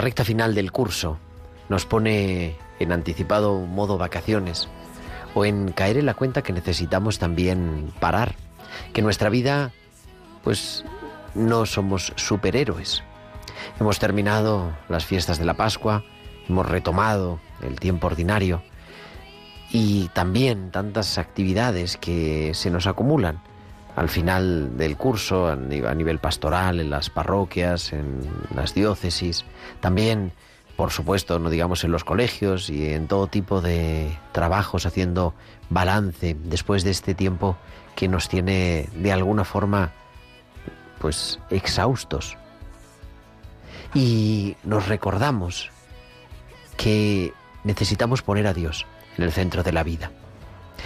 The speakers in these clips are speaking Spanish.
Recta final del curso nos pone en anticipado modo vacaciones o en caer en la cuenta que necesitamos también parar, que nuestra vida pues no somos superhéroes. Hemos terminado las fiestas de la Pascua, hemos retomado el tiempo ordinario y también tantas actividades que se nos acumulan al final del curso a ni- a nivel pastoral, en las parroquias, en las diócesis, también, por supuesto, no digamos en los colegios y en todo tipo de trabajos haciendo balance después de este tiempo que nos tiene de alguna forma pues exhaustos. Y nos recordamos que necesitamos poner a Dios en el centro de la vida.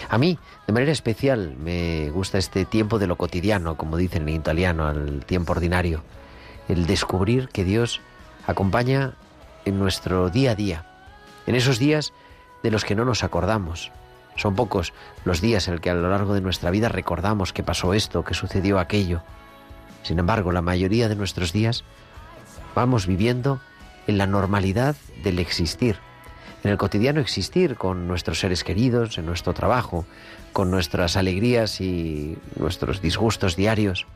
A mí, de manera especial, me gusta este tiempo de lo cotidiano, como dicen en italiano, al tiempo ordinario. El descubrir que Dios acompaña en nuestro día a día, en esos días de los que no nos acordamos. Son pocos los días en el que a lo largo de nuestra vida recordamos que pasó esto, que sucedió aquello. Sin embargo, la mayoría de nuestros días vamos viviendo en la normalidad del existir, en el cotidiano existir con nuestros seres queridos, en nuestro trabajo, con nuestras alegrías y nuestros disgustos diarios,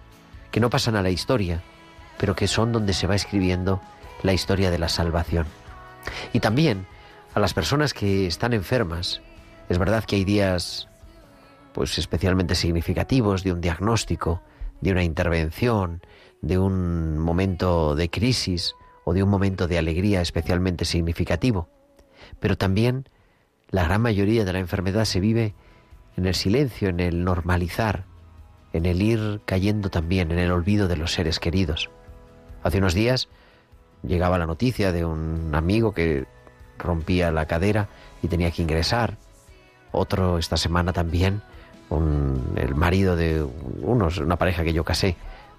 que no pasan a la historia, pero que son donde se va escribiendo la historia de la salvación. Y también a las personas que están enfermas. Es verdad que hay días pues especialmente significativos de un diagnóstico, de una intervención, de un momento de crisis o de un momento de alegría especialmente significativo. Pero también la gran mayoría de la enfermedad se vive en el silencio, en el normalizar, en el ir cayendo también en el olvido de los seres queridos. Hace unos días llegaba la noticia de un amigo que rompía la cadera y tenía que ingresar. Otro esta semana también, un- el marido de unos, una pareja que yo casé,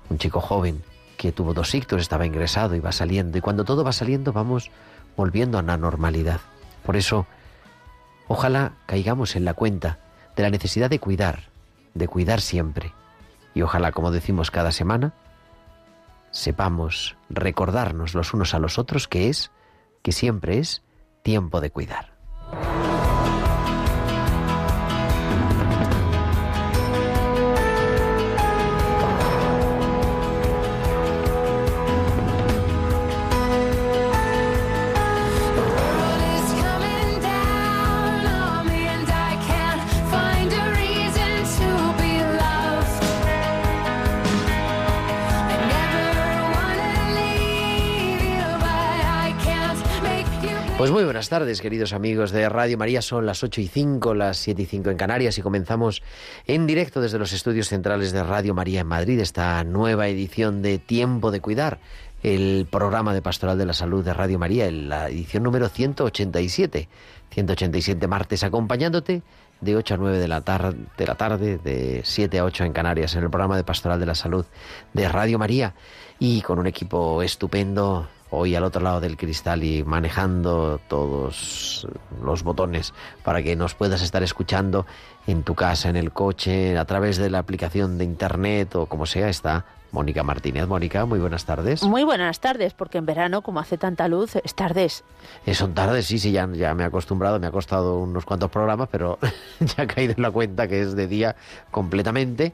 un chico joven que tuvo dos ictus, estaba ingresado y va saliendo. Y cuando todo va saliendo vamos volviendo a la normalidad. Por eso, ojalá caigamos en la cuenta de la necesidad de cuidar, de cuidar siempre. Y ojalá, como decimos cada semana, sepamos recordarnos los unos a los otros que es, que siempre es, tiempo de cuidar. Buenas tardes, queridos amigos de Radio María. Son las 8 y 5, las 7 y 5 en Canarias y comenzamos en directo desde los estudios centrales de Radio María en Madrid esta nueva edición de Tiempo de Cuidar, el programa de Pastoral de la Salud de Radio María, en la edición número 187. 187 martes acompañándote de 8 a 9 de la, tar- de la tarde, de 7 a 8 en Canarias, en el programa de Pastoral de la Salud de Radio María y con un equipo estupendo hoy al otro lado del cristal y manejando todos los botones para que nos puedas estar escuchando en tu casa, en el coche, a través de la aplicación de internet o como sea, está Mónica Martínez. Mónica, muy buenas tardes. Muy buenas tardes, porque en verano, como hace tanta luz, es tardes. Eh, son tardes, sí, sí, ya, ya me he acostumbrado, me ha costado unos cuantos programas, pero ya he caído en la cuenta que es de día completamente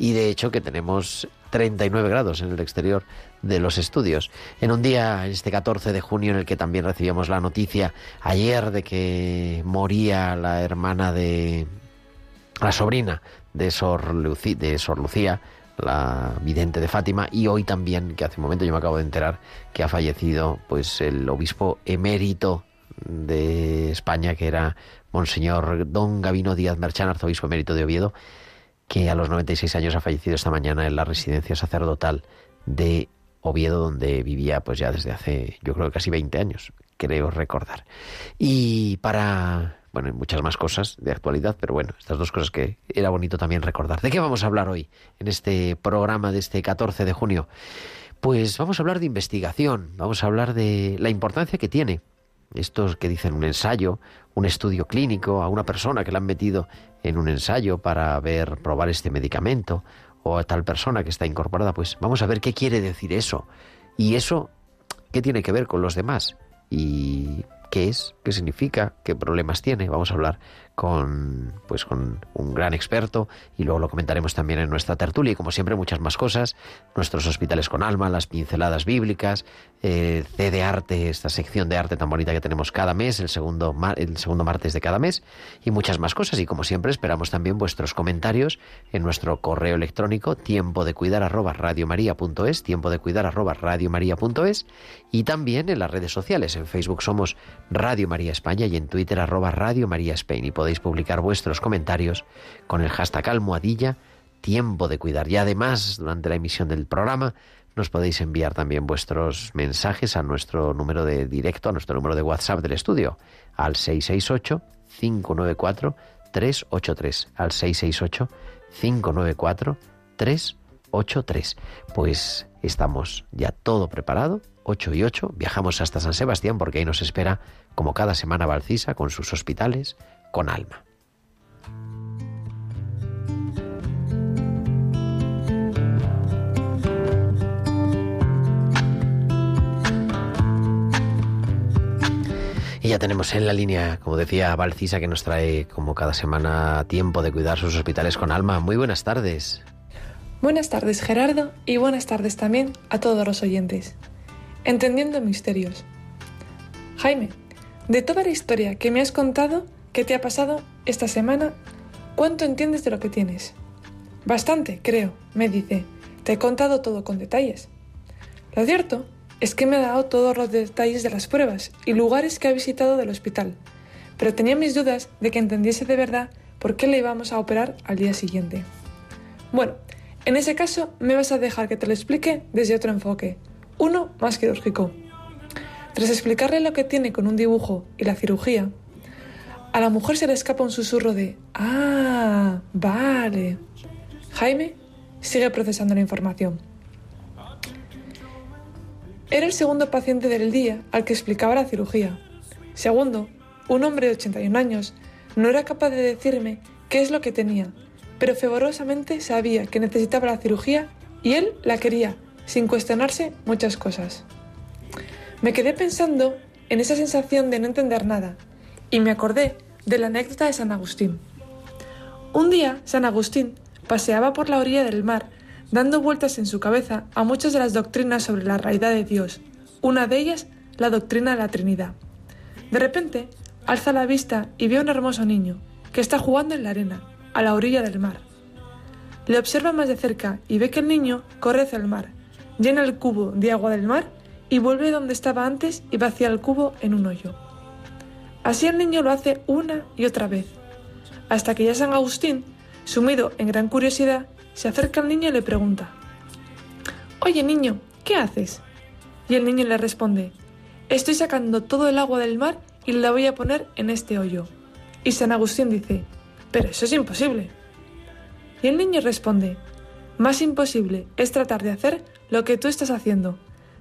y de hecho que tenemos 39 grados en el exterior de los estudios. En un día, este 14 de junio, en el que también recibíamos la noticia ayer de que moría la hermana de la sobrina de Sor, de Sor Lucía, la vidente de Fátima, y hoy también, que hace un momento yo me acabo de enterar que ha fallecido pues el obispo emérito de España, que era Monseñor Don Gavino Díaz Merchán, arzobispo emérito de Oviedo, que a los 96 años ha fallecido esta mañana en la residencia sacerdotal de Oviedo, donde vivía pues ya desde hace, yo creo casi 20 años, creo recordar. Y para, bueno, muchas más cosas de actualidad, pero bueno, estas dos cosas que era bonito también recordar. ¿De qué vamos a hablar hoy en este programa de este 14 de junio? Pues vamos a hablar de investigación, vamos a hablar de la importancia que tiene estos que dicen un ensayo, un estudio clínico, a una persona que le han metido en un ensayo para ver, probar este medicamento, o a tal persona que está incorporada, pues vamos a ver qué quiere decir eso. Y eso, ¿qué tiene que ver con los demás? Y qué es, qué significa, qué problemas tiene. Vamos a hablar con pues con un gran experto y luego lo comentaremos también en nuestra tertulia y como siempre muchas más cosas, nuestros hospitales con alma, las pinceladas bíblicas, eh, C de arte, esta sección de arte tan bonita que tenemos cada mes, el segundo el segundo martes de cada mes y muchas más cosas. Y como siempre esperamos también vuestros comentarios en nuestro correo electrónico tiempo de cuidar arroba radiomaria.es, tiempo de cuidar arroba radiomaria.es y también en las redes sociales, en Facebook somos Radio María España y en Twitter arroba Radio María podéis publicar vuestros comentarios con el hashtag almohadilla tiempo de cuidar. Y además, durante la emisión del programa, nos podéis enviar también vuestros mensajes a nuestro número de directo, a nuestro número de WhatsApp del estudio, al 668-594-383. Al 668-594-383. Pues estamos ya todo preparado, 8 y 8, viajamos hasta San Sebastián porque ahí nos espera, como cada semana, Valcisa con sus hospitales, con alma. Y ya tenemos en la línea, como decía Valcisa, que nos trae como cada semana tiempo de cuidar sus hospitales con alma. Muy buenas tardes. Buenas tardes Gerardo y buenas tardes también a todos los oyentes. Entendiendo misterios. Jaime, de toda la historia que me has contado, ¿Qué te ha pasado esta semana? ¿Cuánto entiendes de lo que tienes? Bastante, creo, me dice. Te he contado todo con detalles. Lo cierto es que me ha dado todos los detalles de las pruebas y lugares que ha visitado del hospital, pero tenía mis dudas de que entendiese de verdad por qué le íbamos a operar al día siguiente. Bueno, en ese caso me vas a dejar que te lo explique desde otro enfoque, uno más quirúrgico. Tras explicarle lo que tiene con un dibujo y la cirugía, a la mujer se le escapa un susurro de Ah, vale. Jaime sigue procesando la información. Era el segundo paciente del día al que explicaba la cirugía. Segundo, un hombre de 81 años no era capaz de decirme qué es lo que tenía, pero fervorosamente sabía que necesitaba la cirugía y él la quería, sin cuestionarse muchas cosas. Me quedé pensando en esa sensación de no entender nada, y me acordé de la anécdota de San Agustín. Un día, San Agustín paseaba por la orilla del mar, dando vueltas en su cabeza a muchas de las doctrinas sobre la realidad de Dios, una de ellas la doctrina de la Trinidad. De repente, alza la vista y ve a un hermoso niño, que está jugando en la arena, a la orilla del mar. Le observa más de cerca y ve que el niño corre hacia el mar, llena el cubo de agua del mar y vuelve donde estaba antes y vacía el cubo en un hoyo. Así el niño lo hace una y otra vez, hasta que ya San Agustín, sumido en gran curiosidad, se acerca al niño y le pregunta, Oye niño, ¿qué haces? Y el niño le responde, Estoy sacando todo el agua del mar y la voy a poner en este hoyo. Y San Agustín dice, Pero eso es imposible. Y el niño responde, Más imposible es tratar de hacer lo que tú estás haciendo,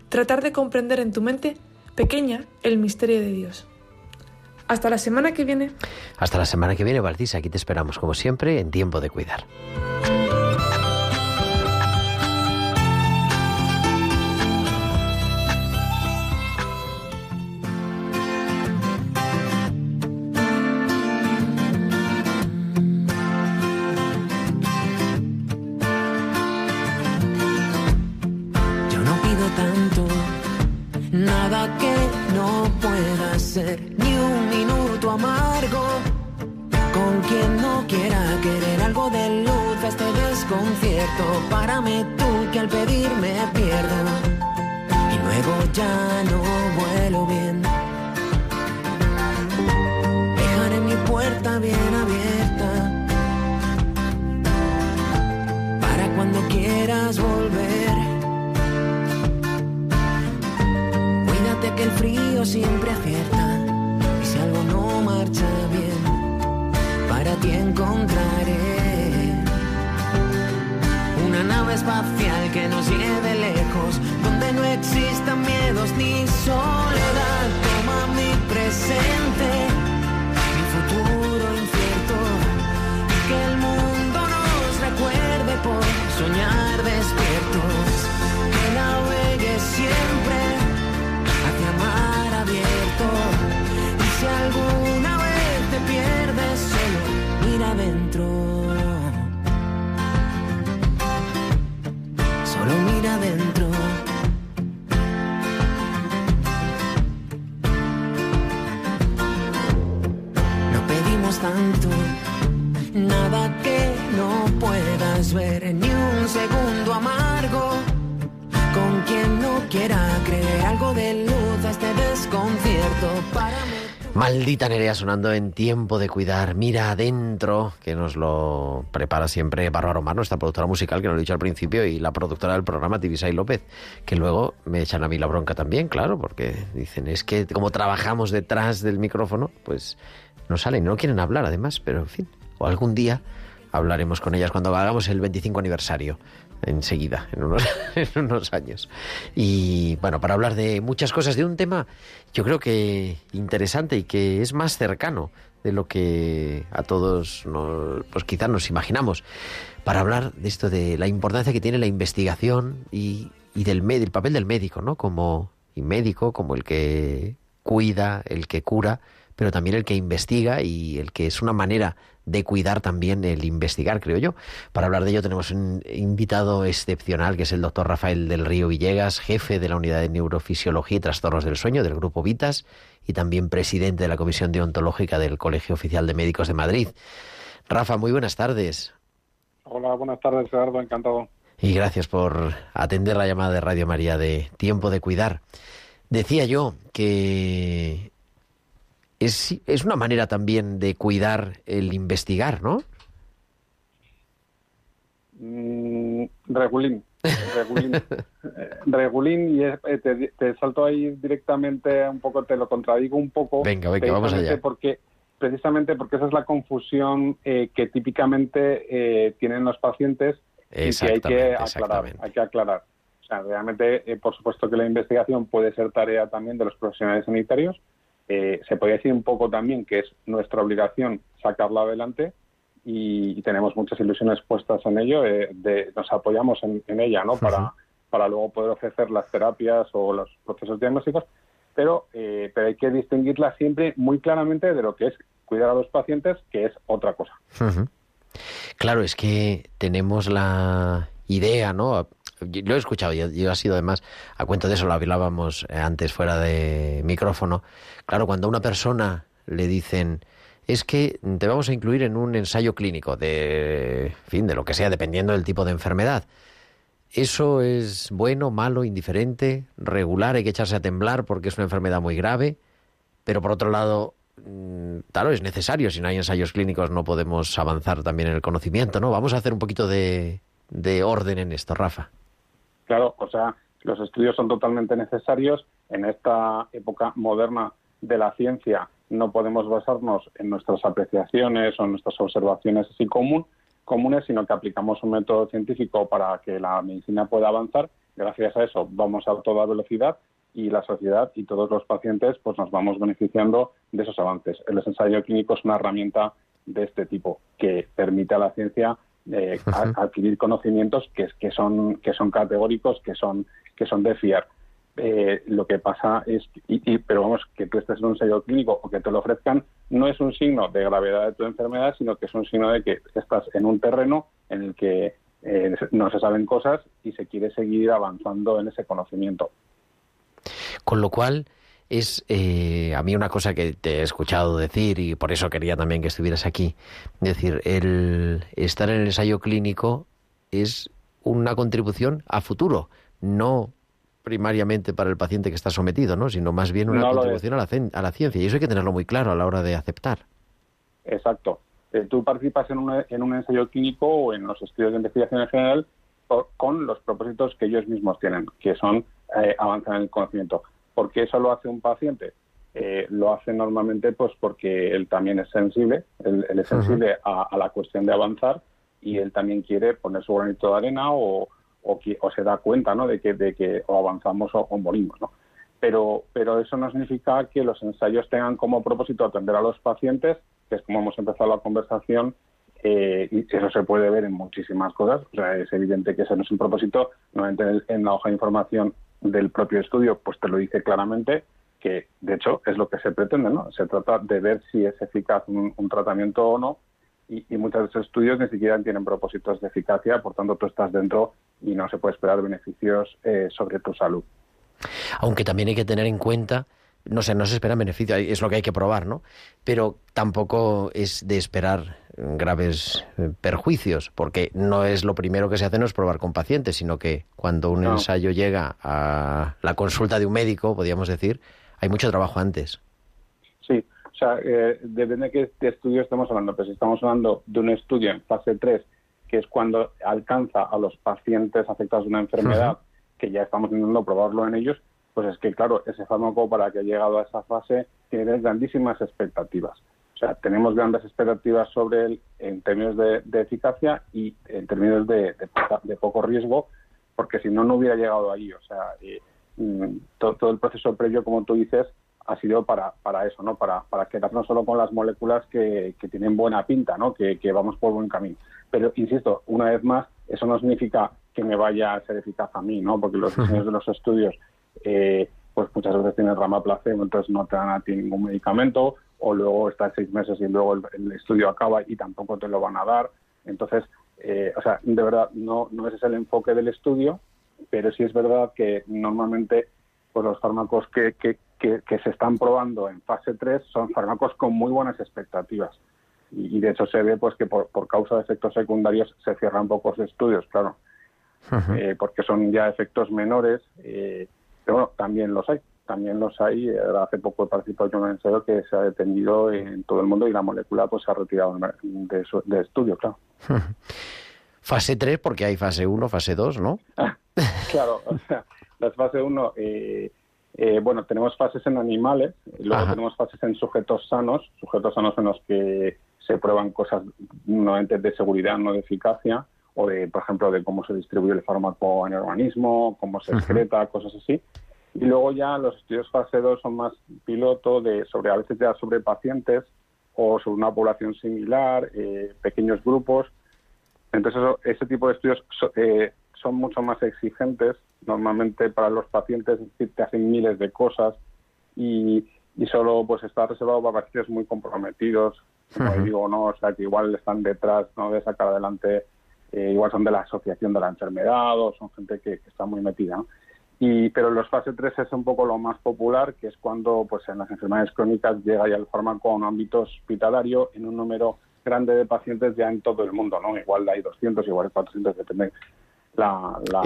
tratar de comprender en tu mente pequeña el misterio de Dios. Hasta la semana que viene. Hasta la semana que viene, Valtis. Aquí te esperamos, como siempre, en tiempo de cuidar. Al pedir me pierdo y luego ya no vuelo bien. Dejaré mi puerta bien abierta para cuando quieras volver. Cuídate que el frío siempre acierta y si algo no marcha bien, para ti encontraré una nave espacial que nos lleve lejos, donde no existan miedos ni soledad. Toma mi presente, mi futuro incierto, y que el mundo nos recuerde por soñar despiertos, que navegue siempre hacia mar abierto. Y si alguna vez te pierdes, solo mira adentro. Adentro. Maldita Nerea sonando en tiempo de cuidar. Mira adentro, que nos lo prepara siempre Bárbara Román, nuestra productora musical, que nos lo he dicho al principio, y la productora del programa, Tibisay López, que luego me echan a mí la bronca también, claro, porque dicen, es que como trabajamos detrás del micrófono, pues no salen, no quieren hablar además, pero en fin, o algún día hablaremos con ellas cuando hagamos el 25 aniversario enseguida, en unos, en unos años. Y bueno, para hablar de muchas cosas, de un tema yo creo que interesante y que es más cercano de lo que a todos nos, pues quizás nos imaginamos, para hablar de esto de la importancia que tiene la investigación y, y del, papel del médico, ¿no? Como médico, como el que cuida, el que cura, pero también el que investiga y el que es una manera de cuidar también el investigar, creo yo. Para hablar de ello tenemos un invitado excepcional que es el doctor Rafael del Río Villegas, jefe de la unidad de neurofisiología y trastornos del sueño del Grupo Vitas y también presidente de la Comisión Deontológica del Colegio Oficial de Médicos de Madrid. Rafa, muy buenas tardes Hola, buenas tardes, Gerardo, encantado. y gracias por atender la llamada de Radio María de Tiempo de Cuidar. Decía yo que es, es una manera también de cuidar el investigar, ¿no? Mm, regulín, regulín, Eh, regulín y es- eh, te, te salto ahí directamente un poco, te lo contradigo un poco. Venga, venga, vamos allá. Porque, precisamente porque esa es la confusión eh, que típicamente eh, tienen los pacientes y que hay que aclarar. Hay que aclarar. O sea, realmente, eh, por supuesto que la investigación puede ser tarea también de los profesionales sanitarios. Eh, se podría decir un poco también que es nuestra obligación sacarla adelante y, y tenemos muchas ilusiones puestas en ello. eh, de- nos apoyamos en, en ella, ¿no? Para, para luego poder ofrecer las terapias o los procesos diagnósticos. Pero, eh, pero hay que distinguirla siempre muy claramente de lo que es cuidar a los pacientes, que es otra cosa. Claro, es que tenemos la idea, ¿no? Lo he escuchado, yo, yo ha sido además, a cuento de eso lo hablábamos eh, antes fuera de micrófono. Claro, cuando a una persona le dicen, es que te vamos a incluir en un ensayo clínico de, fin, de lo que sea, dependiendo del tipo de enfermedad. ¿Eso es bueno, malo, indiferente, regular? Hay que echarse a temblar porque es una enfermedad muy grave. Pero por otro lado, mm, claro, es necesario. Si no hay ensayos clínicos no podemos avanzar también en el conocimiento, ¿no? Vamos a hacer un poquito de, de orden en esto, Rafa. Claro, o sea, los estudios son totalmente necesarios. En esta época moderna de la ciencia no podemos basarnos en nuestras apreciaciones o en nuestras observaciones así común, comunes, sino que aplicamos un método científico para que la medicina pueda avanzar. gracias a eso vamos a toda velocidad y la sociedad y todos los pacientes pues nos vamos beneficiando de esos avances. El ensayo clínico es una herramienta de este tipo que permite a la ciencia eh, adquirir conocimientos que, que, son, que son categóricos, que son, que son de fiar. Eh, lo que pasa es, y, pero vamos, que tú estés en un ensayo clínico o que te lo ofrezcan, no es un signo de gravedad de tu enfermedad, sino que es un signo de que estás en un terreno en el que eh, no se saben cosas y se quiere seguir avanzando en ese conocimiento. Con lo cual, es eh, a mí una cosa que te he escuchado decir y por eso quería también que estuvieras aquí. Es decir, el estar en el ensayo clínico es una contribución a futuro, no primariamente para el paciente que está sometido, ¿no? sino más bien una contribución a la, a la, ciencia. Y eso hay que tenerlo muy claro a la hora de aceptar. Exacto. Eh, tú participas en un, en un ensayo clínico o en los estudios de investigación en general con los propósitos que ellos mismos tienen, que son eh, avanzar en el conocimiento. ¿Por qué eso lo hace un paciente? Eh, lo hace normalmente pues porque él también es sensible, él, es sensible a, la cuestión de avanzar y él también quiere poner su granito de arena o, o, se da cuenta ¿no? de, que, de que o avanzamos o, morimos. ¿no? Pero, pero eso no significa que los ensayos tengan como propósito atender a los pacientes, que es como hemos empezado la conversación, eh, y eso se puede ver en muchísimas cosas. O sea, es evidente que ese no es un propósito. Normalmente en la hoja de información del propio estudio, pues te lo dice claramente que, de hecho, es lo que se pretende, ¿no? Se trata de ver si es eficaz un, tratamiento o no. Y, muchos de esos estudios ni siquiera tienen propósitos de eficacia, por tanto tú estás dentro y no se puede esperar beneficios eh, sobre tu salud. Aunque también hay que tener en cuenta no sé, no se espera beneficio, es lo que hay que probar, ¿no? Pero tampoco es de esperar graves eh, perjuicios, porque no es lo primero que se hace no es probar con pacientes, sino que cuando un ensayo llega a la consulta de un médico, podríamos decir, hay mucho trabajo antes. Sí, o sea, eh, depende de qué estudio estamos hablando, pero si estamos hablando de un estudio en fase 3, que es cuando alcanza a los pacientes afectados de una enfermedad, que ya estamos intentando probarlo en ellos, pues es que, claro, ese fármaco para que haya llegado a esa fase tiene grandísimas expectativas. O sea, tenemos grandes expectativas sobre él en términos de, eficacia y en términos de, poco riesgo, porque si no, no hubiera llegado ahí. O sea, mm, todo, el proceso previo, como tú dices, ha sido para, para eso, ¿no? Para, para quedarnos solo con las moléculas que, tienen buena pinta, ¿no? Que, que, vamos por buen camino. Pero, insisto, una vez más, eso no significa que me vaya a ser eficaz a mí, ¿no? Porque los diseños de los estudios eh, pues muchas veces tienes rama placebo, entonces no te dan a ti ningún medicamento, o luego estás seis meses y luego el, estudio acaba y tampoco te lo van a dar. Entonces, eh, o sea, de verdad, no, no ese es el enfoque del estudio, pero sí es verdad que normalmente pues los fármacos que, que, que, se están probando en fase 3 son fármacos con muy buenas expectativas. Y, de hecho se ve pues que por, por causa de efectos secundarios se cierran pocos estudios, claro, eh, porque son ya efectos menores. Eh, pero bueno, también los hay, también los hay. Hace poco participó yo en un ensayo que se ha detenido en todo el mundo y la molécula pues se ha retirado de, de estudio, claro. fase 3 porque hay fase 1, fase 2, ¿no? claro, o sea, las fase 1, eh, eh, bueno, tenemos fases en animales, luego tenemos fases en sujetos sanos, sujetos sanos en los que se prueban cosas nuevamente de seguridad, no de eficacia, o de, por ejemplo, de cómo se distribuye el fármaco en el organismo, cómo se excreta, cosas así. Y luego ya los estudios fase 2 son más piloto de sobre a veces ya sobre pacientes o sobre una población similar, eh, pequeños grupos. Entonces ese tipo de estudios eh, son mucho más exigentes. Normalmente para los pacientes te hacen miles de cosas y, y solo pues está reservado para pacientes muy comprometidos, como digo, no, o sea que igual están detrás no de sacar adelante eh, igual son de la asociación de la enfermedad o son gente que, está muy metida. Y, pero los fase 3 es un poco lo más popular, que es cuando pues en las enfermedades crónicas llega ya el fármaco a un ámbito hospitalario en un número grande de pacientes ya en todo el mundo, ¿no? Igual hay 200, igual hay 400, depende la, la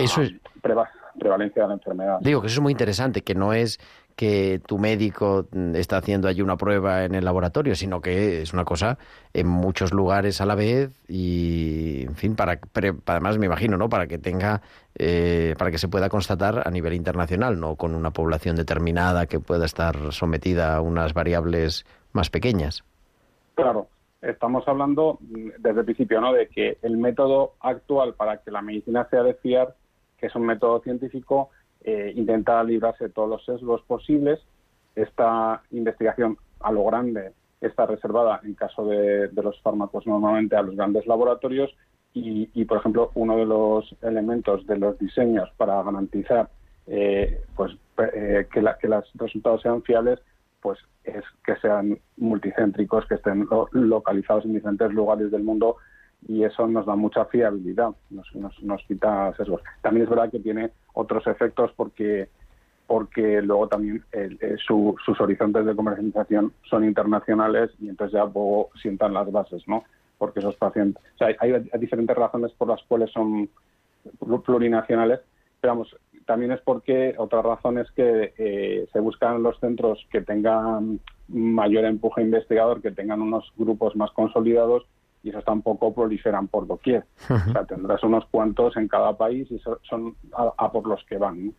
prevalencia de la enfermedad. Digo que eso es muy interesante, que no es que tu médico está haciendo allí una prueba en el laboratorio, sino que es una cosa en muchos lugares a la vez y, en fin, para, además me imagino, ¿no? Para que tenga, eh, para que se pueda constatar a nivel internacional, no con una población determinada que pueda estar sometida a unas variables más pequeñas. Claro, estamos hablando desde el principio, ¿no? De que el método actual para que la medicina sea de fiar que es un método científico, eh, intenta librarse de todos los sesgos posibles. Esta investigación a lo grande está reservada, en caso de, los fármacos, normalmente a los grandes laboratorios. Y, por ejemplo, uno de los elementos de los diseños para garantizar eh, pues, eh, que, que los resultados sean fiables pues es que sean multicéntricos, que estén localizados en diferentes lugares del mundo y eso nos da mucha fiabilidad, nos, nos, quita sesgos. También es verdad que tiene otros efectos porque porque luego también eh, sus horizontes de comercialización son internacionales y entonces ya luego sientan las bases, ¿no? Porque esos pacientes, sea, hay, diferentes razones por las cuales son plurinacionales, pero vamos, también es porque otra razón es que eh, se buscan los centros que tengan mayor empuje investigador, que tengan unos grupos más consolidados y esos tampoco proliferan por doquier. O sea, tendrás unos cuantos en cada país y son a, por los que van.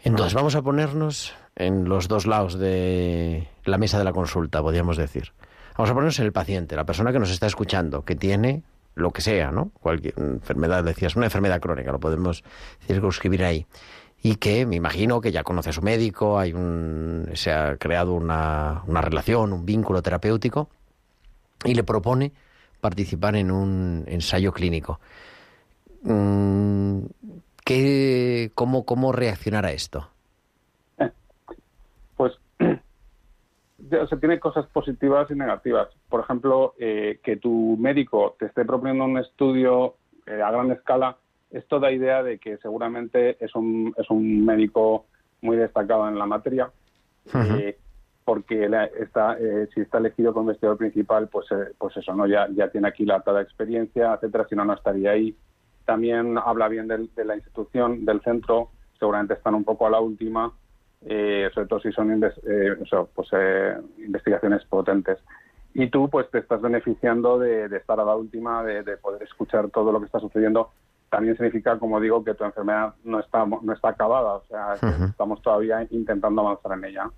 Entonces, vamos a ponernos en los dos lados de la mesa de la consulta, podríamos decir. Vamos a ponernos en el paciente, la persona que nos está escuchando, que tiene lo que sea, ¿no? Cualquier enfermedad, decías, una enfermedad crónica, lo podemos circunscribir ahí. Y que me imagino que ya conoce a su médico, hay un, se ha creado una, una relación, un vínculo terapéutico y le propone participar en un ensayo clínico. Mm, ¿Qué, cómo, ¿Cómo reaccionar a esto? Pues se tiene cosas positivas y negativas. Por ejemplo, eh, que tu médico te esté proponiendo un estudio eh, a gran escala, esto da idea de que seguramente es un, es un médico muy destacado en la materia porque está, eh, si está elegido como investigador principal, pues, eh, pues eso, ¿no? Ya, ya tiene aquí la alta experiencia, etcétera, si no, no estaría ahí. También habla bien de la institución, del centro, seguramente están un poco a la última, eh, sobre todo si son pues, investigaciones potentes. Y tú, pues, te estás beneficiando de, estar a la última, de, poder escuchar todo lo que está sucediendo. También significa, como digo, que tu enfermedad no está, no está acabada, o sea, estamos todavía intentando avanzar en ella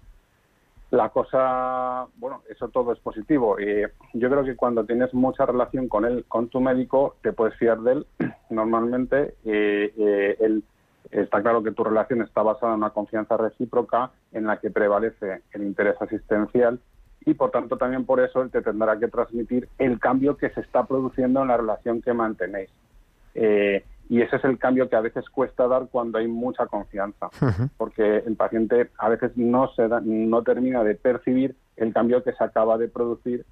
la cosa, bueno, eso todo es positivo. Y yo creo que cuando tienes mucha relación con él, con tu médico, te puedes fiar de él. Normalmente, eh, él, está claro que tu relación está basada en una confianza recíproca en la que prevalece el interés asistencial y, por tanto, también por eso él te tendrá que transmitir el cambio que se está produciendo en la relación que mantenéis. Y ese es el cambio que a veces cuesta dar cuando hay mucha confianza, porque el paciente a veces no, se no termina de percibir el cambio que se acaba de producir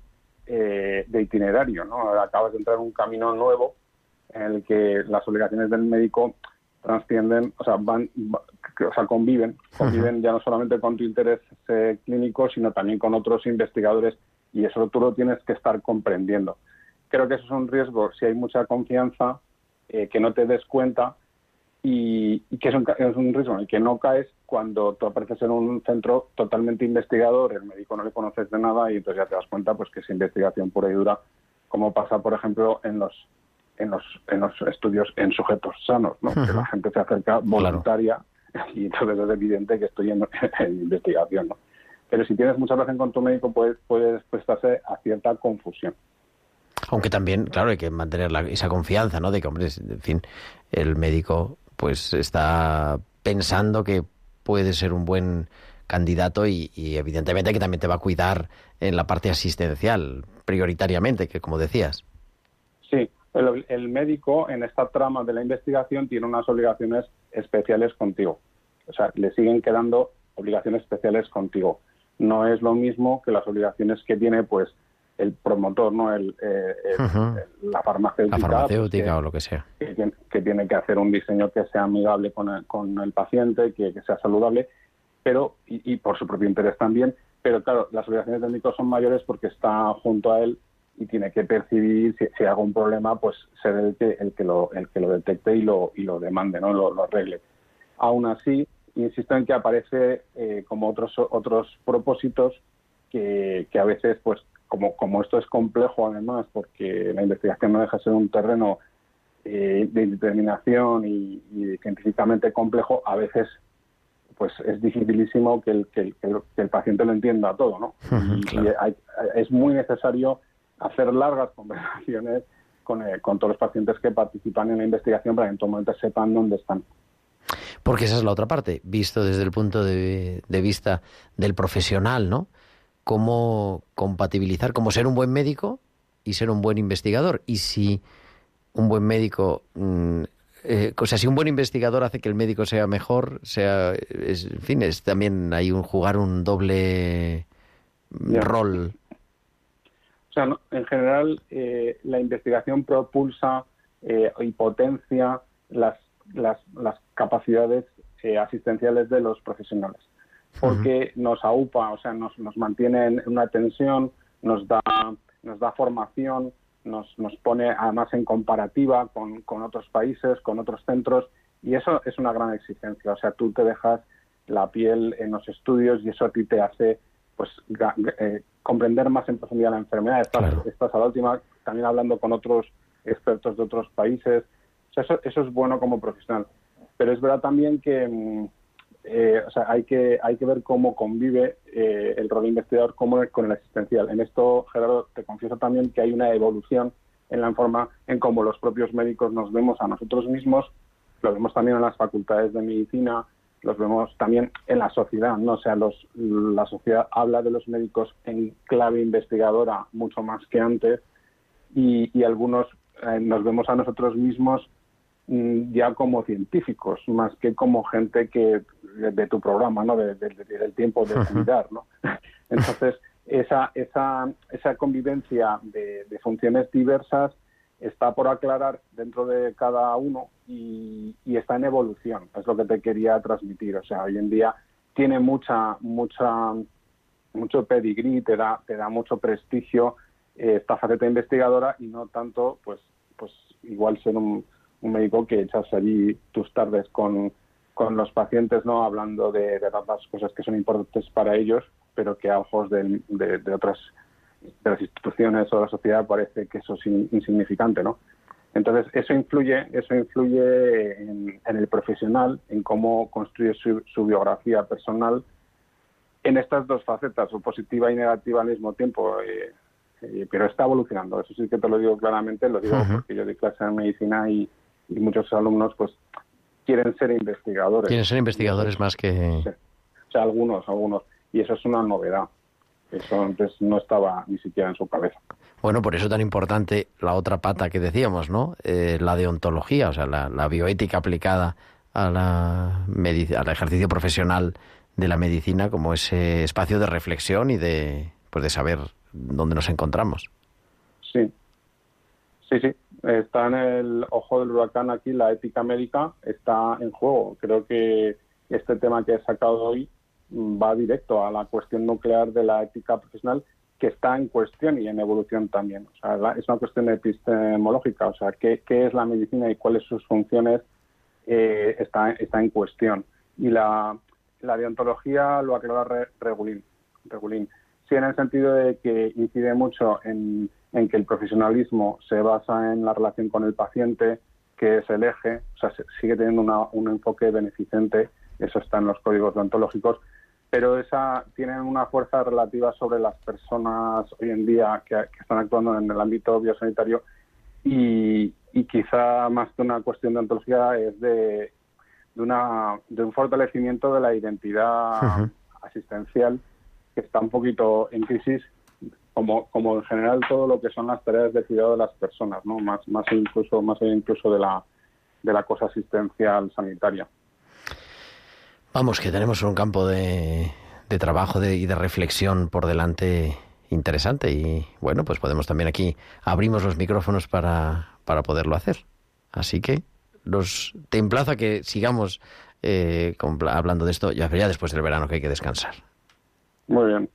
eh, de itinerario. ¿no? Acabas de entrar en un camino nuevo en el que las obligaciones del médico transcienden, o sea, van, o sea, conviven, conviven ya no solamente con tu interés eh, clínico, sino también con otros investigadores y eso tú lo tienes que estar comprendiendo. Creo que eso es un riesgo si hay mucha confianza eh, que no te des cuenta y, que es un, es un, riesgo en el que no caes cuando tú apareces en un centro totalmente investigador, el médico no le conoces de nada y entonces ya te das cuenta pues que es investigación pura y dura, como pasa, por ejemplo, en los en los, en los estudios en sujetos sanos, ¿no? que la gente se acerca voluntaria y entonces es evidente que estoy en, investigación. ¿no? Pero si tienes mucha relación con tu médico, puedes, puedes prestarse a cierta confusión. Aunque también, claro, hay que mantener esa confianza, ¿no? De que, hombre, en fin, el médico pues está pensando que puede ser un buen candidato y, evidentemente que también te va a cuidar en la parte asistencial, prioritariamente, que como decías. Sí, el, el médico en esta trama de la investigación tiene unas obligaciones especiales contigo. O sea, le siguen quedando obligaciones especiales contigo. No es lo mismo que las obligaciones que tiene, pues, el promotor, ¿no? El, eh, la farmacéutica. La farmacéutica o lo que sea. Que, tiene que hacer un diseño que sea amigable con el, con el paciente, que, sea saludable, pero y, por su propio interés también. Pero claro, las obligaciones del médico son mayores porque está junto a él y tiene que percibir si, si hay algún problema, pues ser el que, el que, lo, el que lo detecte y lo, y lo demande, ¿no? Lo, lo arregle. Aún así, insisto en que aparece eh, como otros, otros propósitos que, que a veces pues como, como esto es complejo además, porque la investigación no deja de ser un terreno eh, de determinación y, científicamente complejo, a veces pues es dificilísimo que el, que, el, paciente lo entienda todo, ¿no? Y es muy necesario hacer largas conversaciones con, eh, con todos los pacientes que participan en la investigación para que en todo momento sepan dónde están. Porque esa es la otra parte, visto desde el punto de, de vista del profesional, ¿no? Cómo compatibilizar, cómo ser un buen médico y ser un buen investigador. Y si un buen médico, mm, eh, o sea, si un buen investigador hace que el médico sea mejor, sea, es- en fin, es también hay un jugar un doble Ya. rol. O sea, no- en general, eh, la investigación propulsa eh, y potencia las, las, las capacidades eh, asistenciales de los profesionales, porque nos aupa, o sea, nos, nos mantiene en una tensión, nos da, nos da formación, nos, nos pone además en comparativa con, con otros países, con otros centros, y eso es una gran exigencia. O sea, tú te dejas la piel en los estudios y eso a ti te hace pues eh, comprender más en profundidad la enfermedad. Estás, Claro. estás a la última también hablando con otros expertos de otros países. O sea, eso, eso es bueno como profesional. Pero es verdad también que mm, eh, o sea, hay que hay que ver cómo convive eh, el rol investigador como con el asistencial. En esto, Gerardo, te confieso también que hay una evolución en la forma en cómo los propios médicos nos vemos a nosotros mismos, lo vemos también en las facultades de medicina, los vemos también en la sociedad, ¿no? O los, la sociedad habla de los médicos en clave investigadora mucho más que antes y, algunos eh, nos vemos a nosotros mismos ya como científicos, más que como gente que de, tu programa, ¿no? De- de- de- del tiempo de cuidar, ¿no? Entonces, esa, esa, esa convivencia de, de funciones diversas está por aclarar dentro de cada uno y, y está en evolución, es lo que te quería transmitir. O sea, hoy en día tiene mucha, mucha, mucho pedigrí, te da, te da mucho prestigio eh, esta faceta investigadora y no tanto, pues, pues igual ser un, un médico que echas allí tus tardes con, con los pacientes, no hablando de, de tantas cosas que son importantes para ellos, pero que a ojos de, de otras de las instituciones o de la sociedad parece que eso es in- insignificante, ¿no? Entonces eso influye, eso influye en, en el profesional, en cómo construye su, su biografía personal en estas dos facetas, o positiva y negativa al mismo tiempo. eh, eh, pero está evolucionando, eso sí que te lo digo claramente, lo digo porque yo doy clase en medicina y, y muchos alumnos pues quieren ser investigadores. Quieren ser investigadores más que... Sí. O sea, algunos, algunos. Y eso es una novedad. Eso antes no estaba ni siquiera en su cabeza. Bueno, por eso tan importante la otra pata que decíamos, ¿no? Eh, la deontología, o sea, la, la bioética aplicada a la al ejercicio profesional de la medicina como ese espacio de reflexión y de, pues de saber dónde nos encontramos. Sí. Sí, sí. Está en el ojo del huracán aquí, la ética médica está en juego. Creo que este tema que he sacado hoy mm, va directo a la cuestión nuclear de la ética profesional que está en cuestión y en evolución también. O sea, la- es una cuestión epistemológica, o sea, qué, qué es la medicina y cuáles sus funciones eh, está, está en cuestión. Y la, la deontología lo aclara Re- Regulín. Regulín. Sí, en el sentido de que incide mucho en, en que el profesionalismo se basa en la relación con el paciente, que es el eje, o sea, se- sigue teniendo una- un enfoque beneficente, eso está en los códigos deontológicos, pero esa tiene una fuerza relativa sobre las personas hoy en día que, que están actuando en el ámbito biosanitario y, y quizá más que una cuestión de ontología es de, de, una, de un fortalecimiento de la identidad asistencial que está un poquito en crisis como, como en general todo lo que son las tareas de cuidado de las personas, ¿no? Más, más incluso, más incluso de la, de la cosa asistencial sanitaria. Vamos, que tenemos un campo de, de trabajo de- y de reflexión por delante interesante y bueno, pues podemos también aquí abrimos los micrófonos para, para poderlo hacer. Así que los, te emplazo a que sigamos eh, compla- hablando de esto ya, ya después del verano que hay que descansar. Muy bien.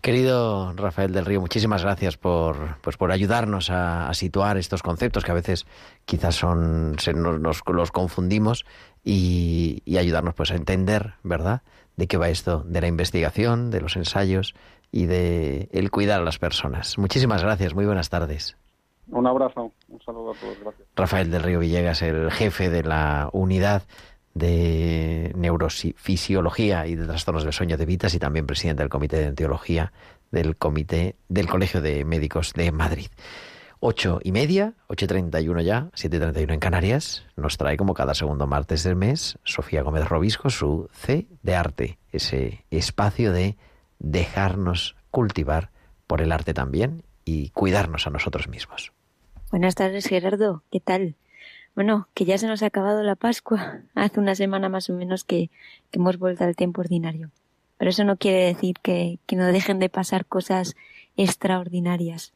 Querido Rafael del Río, muchísimas gracias por, pues por ayudarnos a, a situar estos conceptos que a veces quizás son se nos, nos- los confundimos y, y ayudarnos pues a entender, ¿verdad?, de qué va esto de la investigación, de los ensayos y de el cuidar a las personas. Muchísimas gracias, muy buenas tardes. Un abrazo, un saludo a todos, gracias. Rafael del Río Villegas, el jefe de la unidad de neurofisiología y de trastornos del sueño de Vitas y también presidente del Comité de Etiología del Comité del Colegio de Médicos de Madrid. Ocho y media, ocho y treinta y uno ya, siete y treinta y uno en Canarias, nos trae como cada segundo martes del mes Sofía Gómez Robisco su C de arte, ese espacio de dejarnos cultivar por el arte también y cuidarnos a nosotros mismos. Buenas tardes, Gerardo. ¿Qué tal? Bueno, que ya se nos ha acabado la Pascua. Hace una semana más o menos que, hemos vuelto al tiempo ordinario. Pero eso no quiere decir que, no dejen de pasar cosas extraordinarias.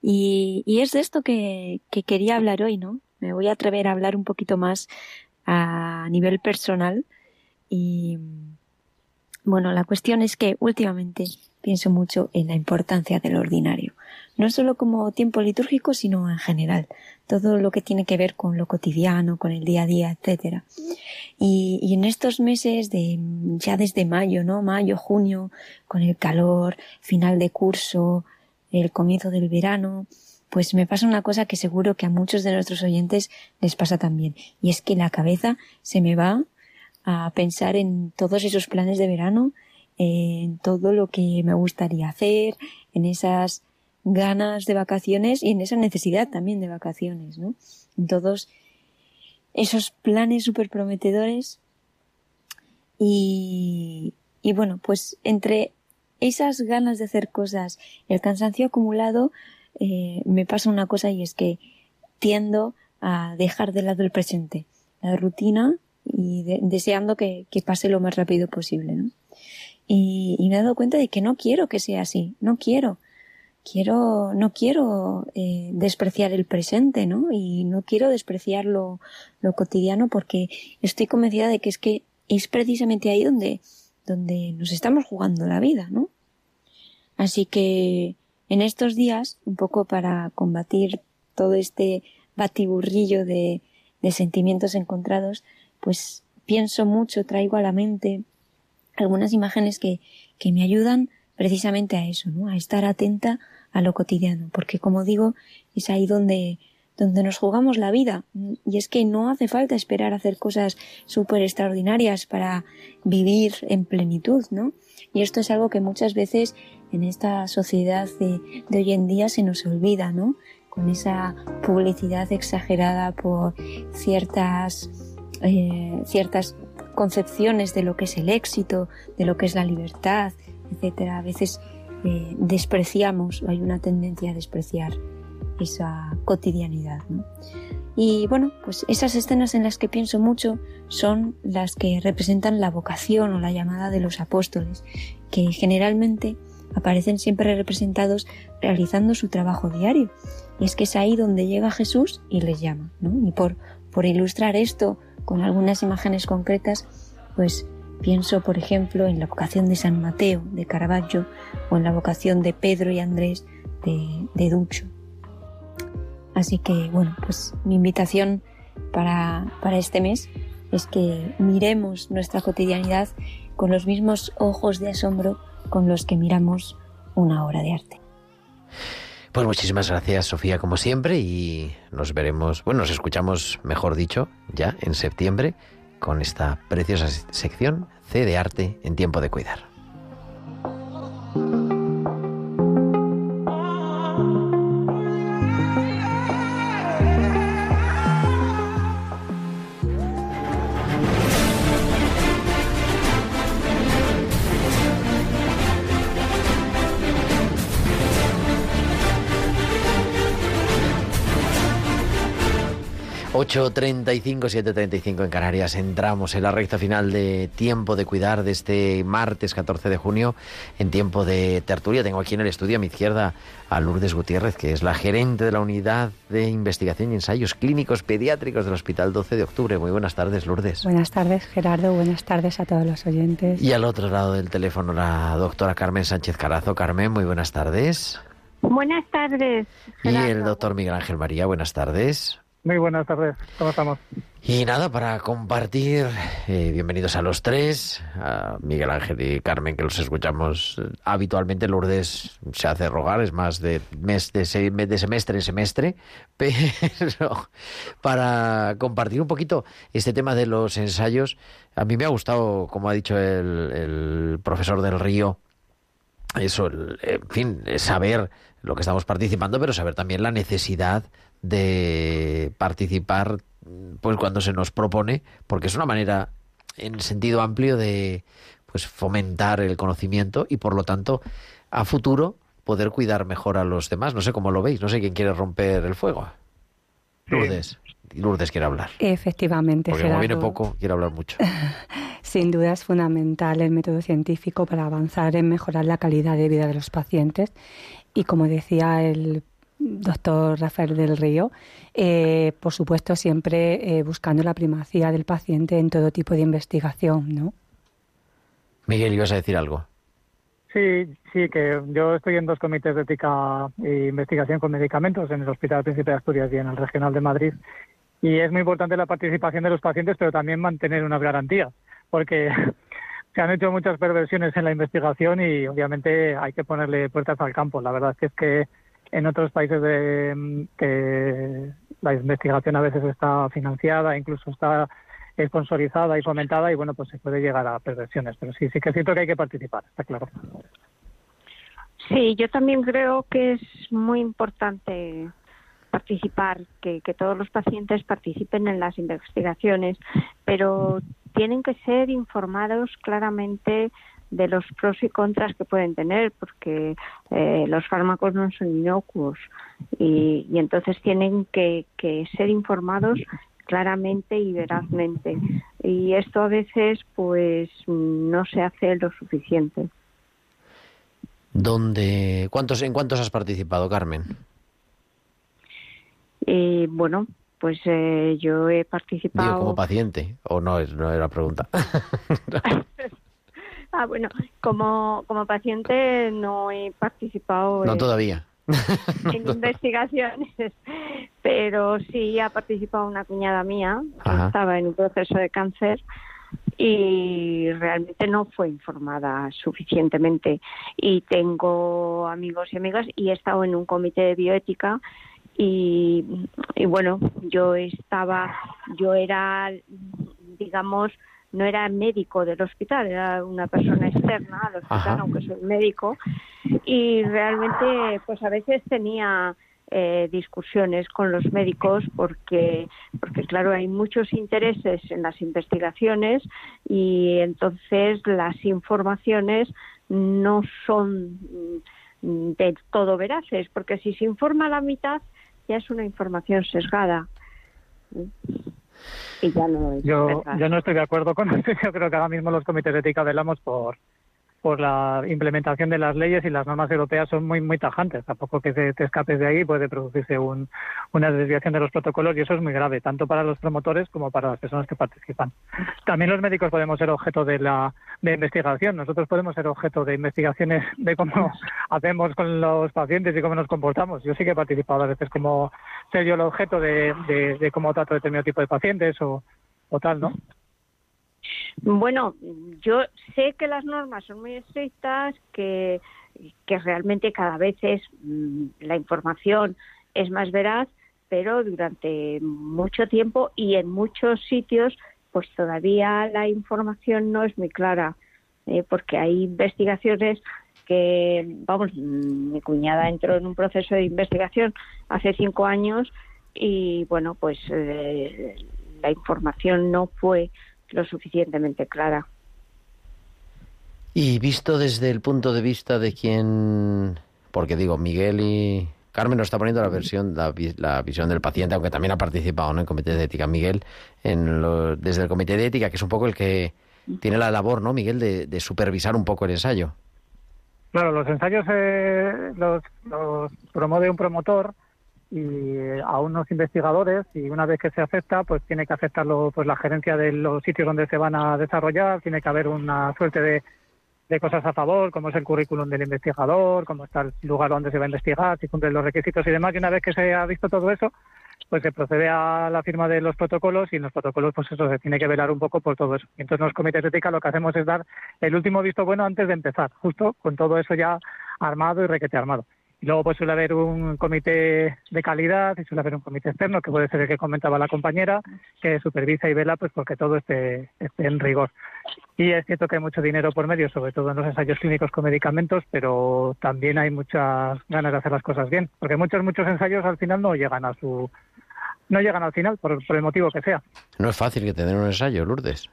Y, y es de esto que, que quería hablar hoy, ¿no? Me voy a atrever a hablar un poquito más a nivel personal. Y bueno, la cuestión es que últimamente pienso mucho en la importancia del ordinario. No solo como tiempo litúrgico, sino en general. Todo lo que tiene que ver con lo cotidiano, con el día a día, etcétera. Y, y en estos meses de, ya desde mayo, ¿no? Mayo, junio, con el calor, final de curso, el comienzo del verano, pues me pasa una cosa que seguro que a muchos de nuestros oyentes les pasa también. Y es que la cabeza se me va a pensar en todos esos planes de verano, en todo lo que me gustaría hacer, en esas ganas de vacaciones y en esa necesidad también de vacaciones, ¿no? Todos esos planes súper prometedores y, y bueno, pues entre esas ganas de hacer cosas, el cansancio acumulado, eh, me pasa una cosa y es que tiendo a dejar de lado el presente, la rutina y de, deseando que, que, pase lo más rápido posible, ¿no? Y, y, me he dado cuenta de que no quiero que sea así, no quiero. Quiero, no quiero eh, despreciar el presente, ¿no? Y no quiero despreciar lo, lo cotidiano porque estoy convencida de que es que es precisamente ahí donde, donde nos estamos jugando la vida, ¿no? Así que en estos días, un poco para combatir todo este batiburrillo de, de sentimientos encontrados, pues pienso mucho, traigo a la mente algunas imágenes que, que me ayudan precisamente a eso, ¿no? A estar atenta a lo cotidiano, porque como digo, es ahí donde, donde nos jugamos la vida. Y es que no hace falta esperar a hacer cosas súper extraordinarias para vivir en plenitud, ¿no? Y esto es algo que muchas veces en esta sociedad de, de hoy en día se nos olvida, ¿no? Con esa publicidad exagerada por ciertas, eh, ciertas concepciones de lo que es el éxito, de lo que es la libertad, etcétera. A veces eh, despreciamos, hay una tendencia a despreciar esa cotidianidad. Y bueno, pues esas escenas en las que pienso mucho son las que representan la vocación o la llamada de los apóstoles, que generalmente aparecen siempre representados realizando su trabajo diario. Y es que es ahí donde llega Jesús y les llama. Y por, por ilustrar esto con algunas imágenes concretas, pues pienso, por ejemplo, en la vocación de San Mateo de Caravaggio o en la vocación de Pedro y Andrés de, de Ducho. Así que, bueno, pues mi invitación para, para este mes es que miremos nuestra cotidianidad con los mismos ojos de asombro con los que miramos una obra de arte. Pues muchísimas gracias, Sofía, como siempre, y nos veremos, bueno, nos escuchamos, mejor dicho, ya en septiembre con esta preciosa sección C de arte en tiempo de cuidar. 8.35, 7.35 en Canarias. Entramos en la recta final de tiempo de cuidar de este martes 14 de junio en tiempo de tertulia. Tengo aquí en el estudio a mi izquierda a Lourdes Gutiérrez, que es la gerente de la unidad de investigación y ensayos clínicos pediátricos del Hospital 12 de Octubre. Muy buenas tardes, Lourdes. Buenas tardes, Gerardo. Buenas tardes a todos los oyentes. Y al otro lado del teléfono la doctora Carmen Sánchez Carazo. Carmen, muy buenas tardes. Buenas tardes. Gerardo. Y el doctor Miguel Ángel María, buenas tardes. Muy buenas tardes, ¿cómo estamos? Y nada, para compartir, eh, bienvenidos a los tres, a Miguel Ángel y Carmen, que los escuchamos habitualmente. Lourdes se hace rogar, es más de, mes, de, se, de semestre en semestre, pero para compartir un poquito este tema de los ensayos, a mí me ha gustado, como ha dicho el profesor del Río, eso, en fin, saber lo que estamos participando, pero saber también la necesidad de participar pues cuando se nos propone, porque es una manera en sentido amplio de pues fomentar el conocimiento y por lo tanto a futuro poder cuidar mejor a los demás. No sé cómo lo veis, no sé quién quiere romper el fuego. Lourdes. Lourdes quiere hablar. Efectivamente, Porque como viene poco, quiere hablar mucho. Sin duda es fundamental el método científico para avanzar en mejorar la calidad de vida de los pacientes. Y como decía el doctor Rafael del Río, eh, por supuesto siempre eh, buscando la primacía del paciente en todo tipo de investigación, ¿no? Miguel, ibas a decir algo. Sí, sí, que yo estoy en dos comités de ética e investigación con medicamentos en el Hospital Príncipe de Asturias y en el Regional de Madrid. Y es muy importante la participación de los pacientes, pero también mantener unas garantías, porque se han hecho muchas perversiones en la investigación y obviamente hay que ponerle puertas al campo. La verdad es que en otros países de, que la investigación a veces está financiada, incluso está sponsorizada y fomentada y bueno, pues se puede llegar a perversiones. Pero sí, sí que siento que hay que participar, está claro. Sí, yo también creo que es muy importante participar, que, que todos los pacientes participen en las investigaciones, pero tienen que ser informados claramente de los pros y contras que pueden tener, porque eh, los fármacos no son inocuos y, y entonces tienen que, que, ser informados claramente y verazmente. Y esto a veces, pues, no se hace lo suficiente. ¿Dónde, cuántos, ¿En cuántos has participado, Carmen? Eh, bueno, pues eh, yo he participado. Digo, como paciente, o no, es, no era pregunta. ah, bueno, como, como paciente no he participado. No, todavía. en investigaciones, pero sí ha participado una cuñada mía que estaba en un proceso de cáncer y realmente no fue informada suficientemente. Y tengo amigos y amigas y he estado en un comité de bioética y, y bueno, yo estaba, yo era, digamos, no era médico del hospital, era una persona externa al hospital, Ajá. aunque soy médico, y realmente pues a veces tenía eh, discusiones con los médicos porque porque claro hay muchos intereses en las investigaciones y entonces las informaciones no son mm, del todo veraces porque si se informa la mitad ya es una información sesgada y ya no es Yo, verdad. yo no estoy de acuerdo con eso. Yo creo que ahora mismo los comités de ética velamos por por la implementación de las leyes y las normas europeas son muy muy tajantes. Tampoco que te, te escapes de ahí puede producirse un, una desviación de los protocolos y eso es muy grave, tanto para los promotores como para las personas que participan. También los médicos podemos ser objeto de la de investigación. Nosotros podemos ser objeto de investigaciones de cómo hacemos con los pacientes y cómo nos comportamos. Yo sí que he participado a veces como ser yo el objeto de, de, de cómo trato determinado tipo de pacientes o, o tal, ¿no? Bueno, yo sé que las normas son muy estrictas, que, que realmente cada vez es mm, la información es más veraz, pero durante mucho tiempo y en muchos sitios, pues todavía la información no es muy clara, eh, porque hay investigaciones que, vamos, mm, mi cuñada entró en un proceso de investigación hace cinco años y, bueno, pues eh, la información no fue lo suficientemente clara. Y visto desde el punto de vista de quien, porque digo, Miguel y Carmen nos está poniendo la versión, la, vi- la visión del paciente, aunque también ha participado ¿no? en comité de ética. Miguel, en lo- desde el comité de ética, que es un poco el que tiene la labor, ¿no, Miguel, de, de supervisar un poco el ensayo. Claro, los ensayos eh, los, los promueve un promotor y eh, a unos investigadores y una vez que se acepta, pues tiene que aceptarlo pues la gerencia de los sitios donde se van a desarrollar, tiene que haber una suerte de, de cosas a favor, como es el currículum del investigador, cómo está el lugar donde se va a investigar, si cumplen los requisitos y demás. Y una vez que se ha visto todo eso, pues se procede a la firma de los protocolos y en los protocolos pues eso se tiene que velar un poco por todo eso. Y entonces los comités de ética lo que hacemos es dar el último visto bueno antes de empezar, justo con todo eso ya armado y requete armado. Y luego pues suele haber un comité de calidad y suele haber un comité externo que puede ser el que comentaba la compañera que supervisa y vela pues porque todo esté, esté en rigor. Y es cierto que hay mucho dinero por medio, sobre todo en los ensayos clínicos con medicamentos, pero también hay muchas ganas de hacer las cosas bien, porque muchos, muchos ensayos al final no llegan a su, no llegan al final, por, por el motivo que sea. No es fácil que tener un ensayo, Lourdes.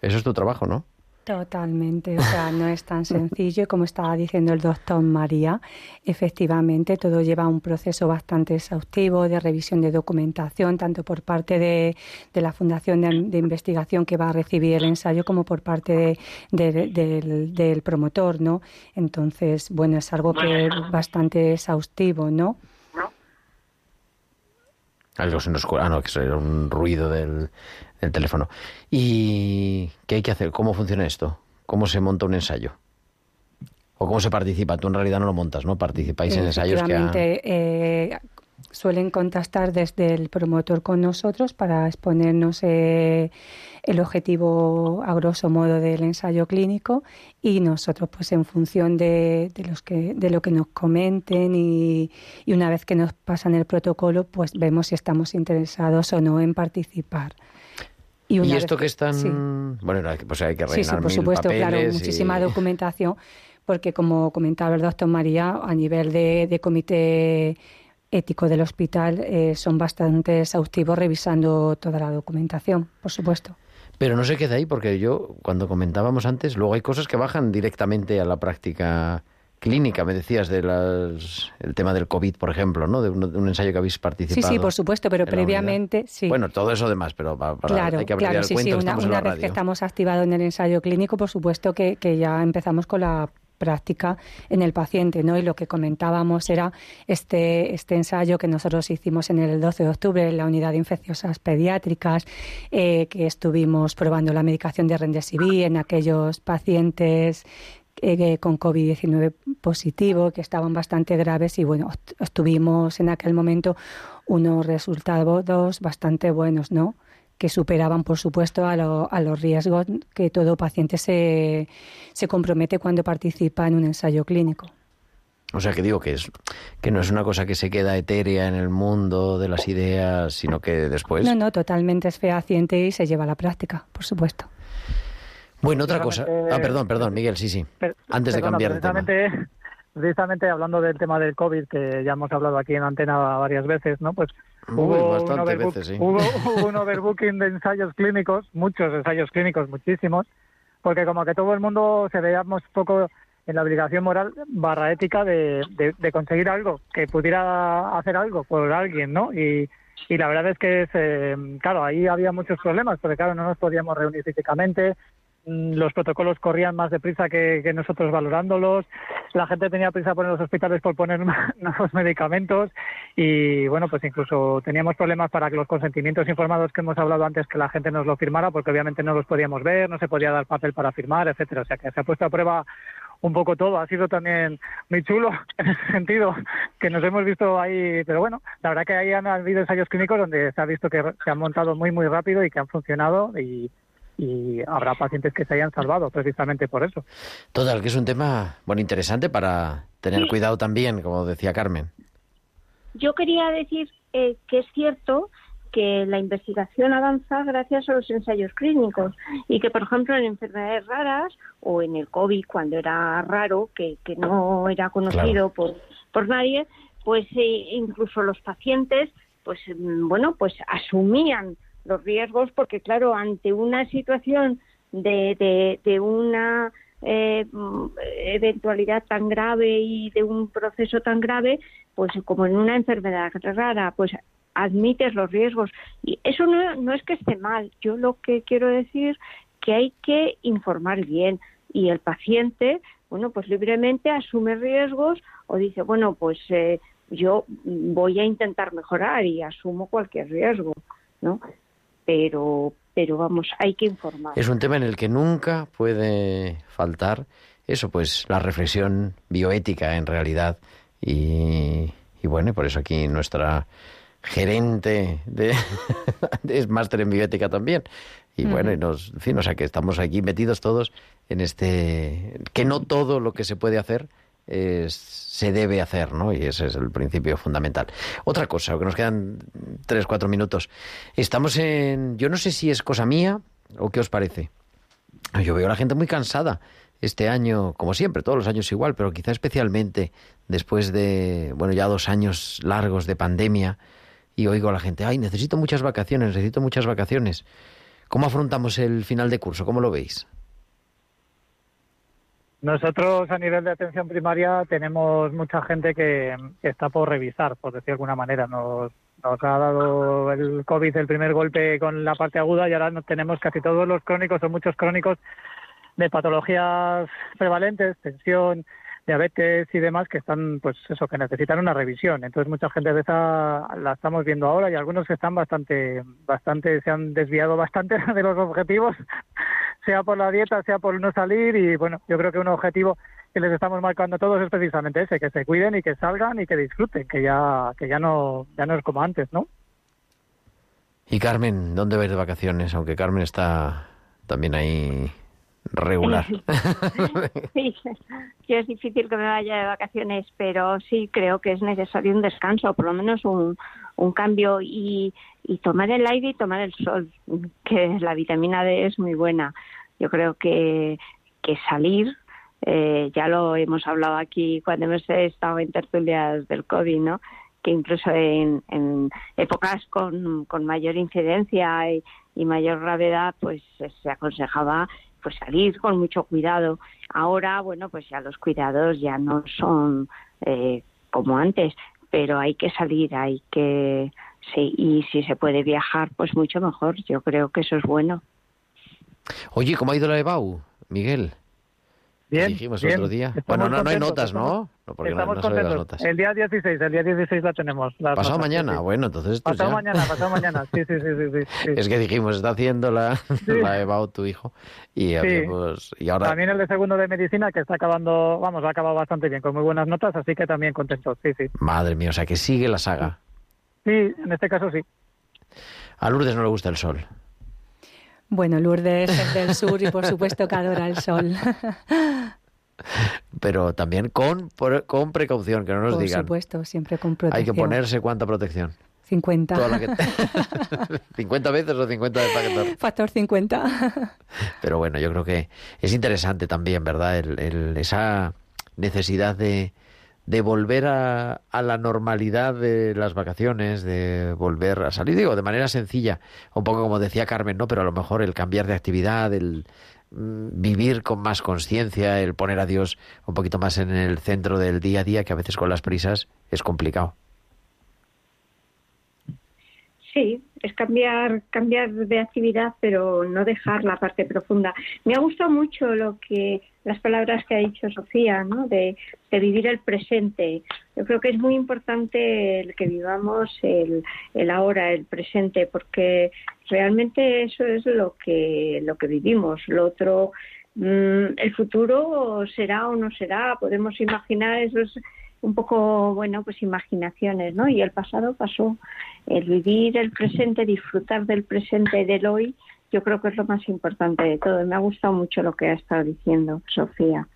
Eso es tu trabajo, ¿no? Totalmente, o sea, no es tan sencillo y como estaba diciendo el doctor María, efectivamente todo lleva un proceso bastante exhaustivo de revisión de documentación, tanto por parte de, de la Fundación de, Investigación que va a recibir el ensayo como por parte de, del, del, promotor, ¿no? Entonces, bueno, es algo que es bastante exhaustivo, ¿no? Algo se nos... Ah, no, que es un ruido del, el teléfono. ¿Y qué hay que hacer? ¿Cómo funciona esto? ¿Cómo se monta un ensayo? ¿O cómo se participa? Tú en realidad no lo montas, ¿no? Participáis en ensayos que... Ha... Eh, suelen contactar desde el promotor con nosotros para exponernos eh, el objetivo a grosso modo del ensayo clínico y nosotros pues en función de, de los que de lo que nos comenten y, y, una vez que nos pasan el protocolo pues vemos si estamos interesados o no en participar. Y, ¿Y esto que están, sí. bueno, pues hay que rellenar sí, sí, por supuesto, claro, muchísima y... documentación, porque como comentaba el doctor María, a nivel de, de comité ético del hospital eh, son bastante exhaustivos revisando toda la documentación, por supuesto. Pero no se queda ahí, porque yo, cuando comentábamos antes, luego hay cosas que bajan directamente a la práctica clínica, me decías, de las, el tema del COVID, por ejemplo, ¿no? De un, de un ensayo que habéis participado. Sí, sí, por supuesto, pero previamente, sí. Bueno, todo eso demás, pero para, claro, hay que claro, sí, sí, una, que una vez que estamos activados en el ensayo clínico, por supuesto que, que ya empezamos con la práctica en el paciente, ¿no? Y lo que comentábamos era este, este ensayo que nosotros hicimos en el 12 de octubre en la unidad de infecciosas pediátricas, eh, que estuvimos probando la medicación de Remdesivir en aquellos pacientes eh, con COVID-19 positivo, que estaban bastante graves y bueno, obtuvimos en aquel momento unos resultados bastante buenos, ¿no? Que superaban, por supuesto, a, lo, a, los riesgos que todo paciente se, se compromete cuando participa en un ensayo clínico. O sea que digo que es que no es una cosa que se queda etérea en el mundo de las ideas, sino que después. No, no, totalmente es fehaciente y se lleva a la práctica, por supuesto. Bueno, otra cosa. Ah, perdón, perdón, Miguel, sí, sí. Antes de cambiar de tema. Precisamente hablando del tema del COVID, que ya hemos hablado aquí en antena varias veces, ¿no? Pues hubo, un overbook, veces, sí. hubo, hubo un overbooking de ensayos clínicos, muchos ensayos clínicos, muchísimos, porque como que todo el mundo se veíamos poco en la obligación moral barra ética de, de, de conseguir algo, que pudiera hacer algo por alguien, ¿no? Y, y la verdad es que, es, eh, claro, ahí había muchos problemas, porque claro, no nos podíamos reunir físicamente, los protocolos corrían más deprisa que, que, nosotros valorándolos, la gente tenía prisa por los hospitales por poner nuevos medicamentos y bueno, pues incluso teníamos problemas para que los consentimientos informados que hemos hablado antes que la gente nos lo firmara porque obviamente no los podíamos ver, no se podía dar papel para firmar, etcétera, o sea que se ha puesto a prueba un poco todo. Ha sido también muy chulo en ese sentido, que nos hemos visto ahí, pero bueno, la verdad que ahí han habido ensayos clínicos donde se ha visto que se han montado muy, muy rápido y que han funcionado y, y habrá pacientes que se hayan salvado precisamente por eso. Total, que es un tema, bueno, interesante para tener sí. cuidado también, como decía Carmen. Yo quería decir eh, que es cierto que la investigación avanza gracias a los ensayos clínicos y que, por ejemplo, en enfermedades raras o en el COVID, cuando era raro, que, que no era conocido claro. por, por nadie, pues eh, incluso los pacientes, pues bueno, pues asumían los riesgos porque, claro, ante una situación de, de, una eh, eventualidad tan grave y de un proceso tan grave, pues como en una enfermedad rara, pues admites los riesgos. Y eso no, no es que esté mal. Yo lo que quiero decir que hay que informar bien y el paciente, bueno, pues libremente asume riesgos o dice, bueno, pues eh, yo voy a intentar mejorar y asumo cualquier riesgo, ¿no? Pero, pero vamos, hay que informar. Es un tema en el que nunca puede faltar eso, pues la reflexión bioética en realidad. Y, y bueno, por eso aquí nuestra gerente de, es máster en bioética también. Y bueno, y nos, en fin, o sea que estamos aquí metidos todos en este que no todo lo que se puede hacer se debe hacer, ¿no? Y ese es el principio fundamental. Otra cosa, que nos quedan tres, cuatro minutos. Estamos en, yo no sé si es cosa mía o qué os parece. Yo veo a la gente muy cansada este año, como siempre, todos los años igual, pero quizá especialmente después de, bueno, ya dos años largos de pandemia, y oigo a la gente, ay, necesito muchas vacaciones, necesito muchas vacaciones. ¿Cómo afrontamos el final de curso? ¿Cómo lo veis? Nosotros a nivel de atención primaria tenemos mucha gente que, está por revisar, por decir de alguna manera. Nos, nos ha dado el COVID el primer golpe con la parte aguda y ahora no tenemos casi todos los crónicos o muchos crónicos de patologías prevalentes, tensión, diabetes y demás que están, pues eso, que necesitan una revisión. Entonces mucha gente de esa la estamos viendo ahora y algunos que están bastante, bastante, se han desviado bastante de los objetivos sea por la dieta, sea por no salir y bueno, yo creo que un objetivo que les estamos marcando a todos es precisamente ese, que se cuiden y que salgan y que disfruten, que ya que ya no ya no es como antes, ¿no? Y Carmen, ¿dónde vais de vacaciones? Aunque Carmen está también ahí regular. sí, es difícil que me vaya de vacaciones, pero sí creo que es necesario un descanso, por lo menos un, un cambio y, y tomar el aire y tomar el sol, que la vitamina D es muy buena yo creo que, que salir, eh, ya lo hemos hablado aquí cuando hemos estado en tertulias del COVID, ¿no? que incluso en, en épocas con, con, mayor incidencia y, y, mayor gravedad, pues se aconsejaba pues salir con mucho cuidado. Ahora, bueno, pues ya los cuidados ya no son eh, como antes, pero hay que salir, hay que sí, y si se puede viajar, pues mucho mejor. Yo creo que eso es bueno. Oye, ¿cómo ha ido la EBAU, Miguel? Bien, dijimos bien. otro día. bueno, no, no hay notas, ¿no? No, porque estamos no, no las contentos. notas. El día 16, el día 16 la tenemos. las Pasado notas, mañana, sí, sí. bueno, entonces Pasado ya- mañana, pasado mañana. Sí, sí, sí, sí. sí, sí. Es que dijimos, está haciendo la, la EBAU tu hijo y, habíamos- y ahora... También el de segundo de medicina que está acabando, vamos, ha acabado bastante bien, con muy buenas notas, así que también contentos, sí, sí. Madre mía, o sea que sigue la saga. Sí, en este caso sí. A Lourdes no le gusta el sol. Bueno, Lourdes es del sur y por supuesto que adora el sol. Pero también con, por- con precaución, que no nos por digan. supuesto, siempre con Hay protección. que ponerse cuánta protección. 50. Toda la que- 50 veces o 50 de factor. Factor 50. Pero bueno, yo creo que es interesante también, ¿verdad? El, el- esa necesidad de, de volver a, a la normalidad de las vacaciones, de volver a salir, digo, de manera sencilla, un poco como decía Carmen, ¿no? Pero a lo mejor el cambiar de actividad, el mm, vivir con más conciencia, el poner a Dios un poquito más en el centro del día a día, que a veces con las prisas es complicado. Sí, es cambiar, cambiar de actividad, pero no dejar la parte profunda. Me ha gustado mucho lo que las palabras que ha dicho Sofía, ¿no? De, vivir el presente. Yo creo que es muy importante el que vivamos el, ahora, el presente, porque realmente eso es lo que lo que vivimos. Lo otro, mm, el futuro será o no será. Podemos imaginar eso es un poco, bueno, pues imaginaciones, ¿no? Y el pasado pasó. El vivir el presente, disfrutar del presente del hoy, yo creo que es lo más importante de todo. Me ha gustado mucho lo que ha estado diciendo Sofía.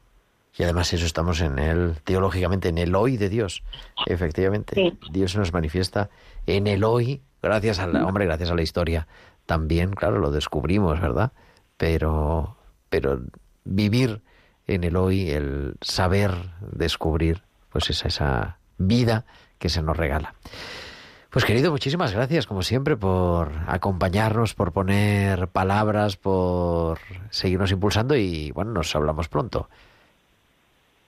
Y además eso estamos en el, teológicamente, en el hoy de Dios. Efectivamente, Sí. Dios se nos manifiesta en el hoy, gracias a la, hombre, gracias a la historia. También, claro, lo descubrimos, ¿verdad? Pero, pero vivir en el hoy, el saber descubrir, pues esa, esa vida que se nos regala. Pues querido, muchísimas gracias, como siempre, por acompañarnos, por poner palabras, por seguirnos impulsando y bueno, nos hablamos pronto.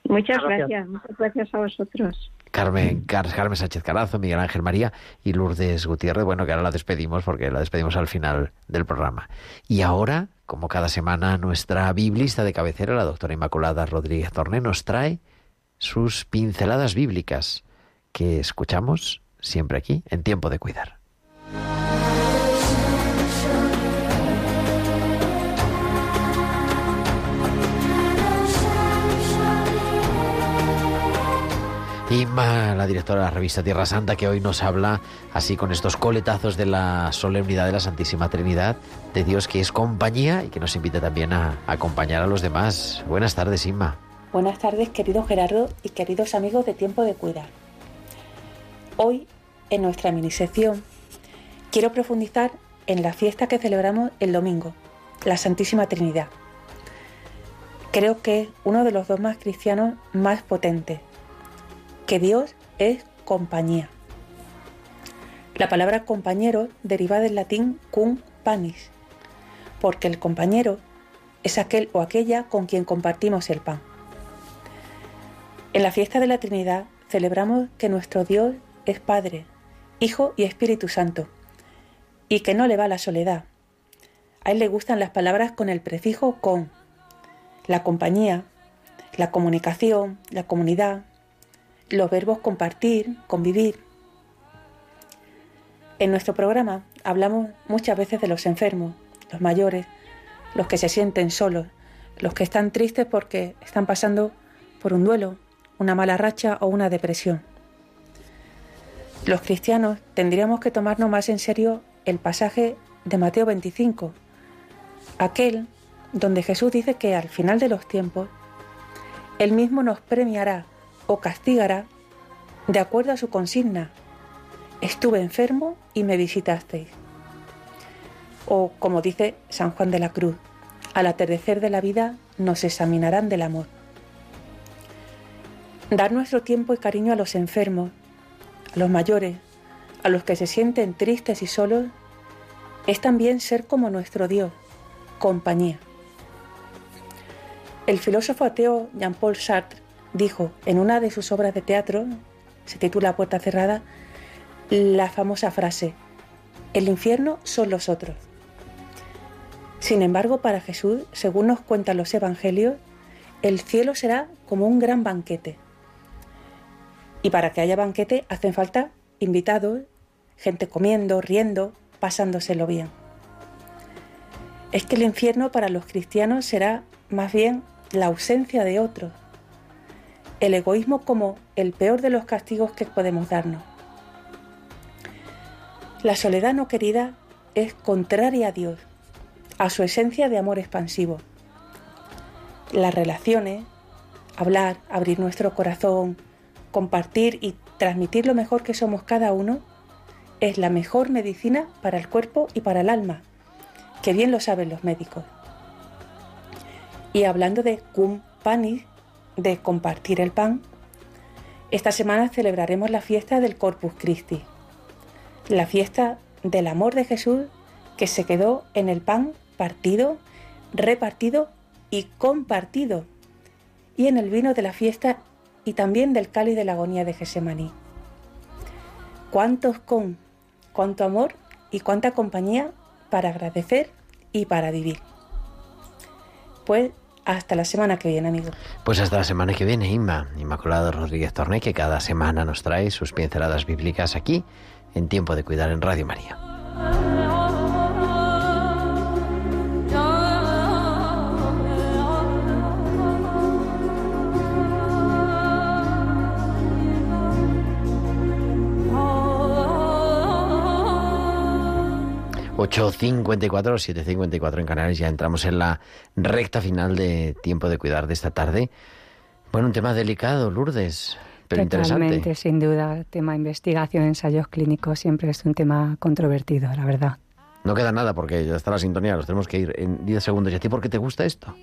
Muchas Gracias. gracias, muchas gracias a vosotros. Carmen, Car- Carmen Sánchez Carazo, Miguel Ángel María y Lourdes Gutiérrez. Bueno, que ahora la despedimos porque la despedimos al final del programa. Y ahora, como cada semana, nuestra biblista de cabecera, la doctora Inmaculada Rodríguez Torné, nos trae sus pinceladas bíblicas que escuchamos siempre aquí en Tiempo de Cuidar. Inma, la directora de la revista Tierra Santa, que hoy nos habla así con estos coletazos de la solemnidad de la Santísima Trinidad, de Dios que es compañía y que nos invita también a, acompañar a los demás. Buenas tardes, Inma. Buenas tardes, querido Gerardo y queridos amigos de Tiempo de Cuidar. Hoy, en nuestra mini sección, quiero profundizar en la fiesta que celebramos el domingo, la Santísima Trinidad. creo que es uno de los dogmas cristianos más potentes, que Dios es compañía. La palabra compañero deriva del latín cum panis, porque el compañero es aquel o aquella con quien compartimos el pan. En la fiesta de la Trinidad celebramos que nuestro Dios es Padre, Hijo y Espíritu Santo, y que no le va la soledad. A él le gustan las palabras con el prefijo con, la compañía, la comunicación, la comunidad, los verbos compartir, convivir. En nuestro programa hablamos muchas veces de los enfermos, los mayores, los que se sienten solos, los que están tristes porque están pasando por un duelo, una mala racha o una depresión. Los cristianos tendríamos que tomarnos más en serio el pasaje de Mateo 25, aquel donde Jesús dice que al final de los tiempos, Él mismo nos premiará o castigará de acuerdo a su consigna. Estuve enfermo y me visitasteis. O como dice San Juan de la Cruz, al atardecer de la vida nos examinarán del amor. Dar nuestro tiempo y cariño a los enfermos a los mayores, a los que se sienten tristes y solos, es también ser como nuestro Dios, compañía. El filósofo ateo Jean-Paul Sartre dijo en una de sus obras de teatro, se titula Puerta Cerrada, la famosa frase, el infierno son los otros. Sin embargo, para Jesús, según nos cuentan los evangelios, el cielo será como un gran banquete, y para que haya banquete hacen falta invitados, gente comiendo, riendo, pasándoselo bien. Es que el infierno para los cristianos será más bien la ausencia de otros, el egoísmo como el peor de los castigos que podemos darnos. La soledad no querida es contraria a Dios, a su esencia de amor expansivo. Las relaciones, hablar, abrir nuestro corazón, compartir y transmitir lo mejor que somos cada uno es la mejor medicina para el cuerpo y para el alma, que bien lo saben los médicos. Y hablando de cum panis, de compartir el pan, esta semana celebraremos la fiesta del Corpus Christi, la fiesta del amor de Jesús que se quedó en el pan partido, repartido y compartido, y en el vino de la fiesta y también del cáliz de la agonía de Gesemaní. Cuántos con, cuánto amor y cuánta compañía para agradecer y para vivir. Pues hasta la semana que viene, amigo. Pues hasta la semana que viene, Inma. Inmaculado Rodríguez Torné, que cada semana nos trae sus pinceladas bíblicas aquí, en Tiempo de Cuidar en Radio María. 8.54, 7.54 en Canarias, ya entramos en la recta final de tiempo de cuidar de esta tarde. Bueno, un tema delicado, Lourdes, pero interesante. sin duda. Tema investigación, ensayos clínicos, siempre es un tema controvertido, la verdad. No queda nada porque ya está la sintonía, los tenemos que ir en 10 segundos. ¿Y a ti por qué te gusta esto?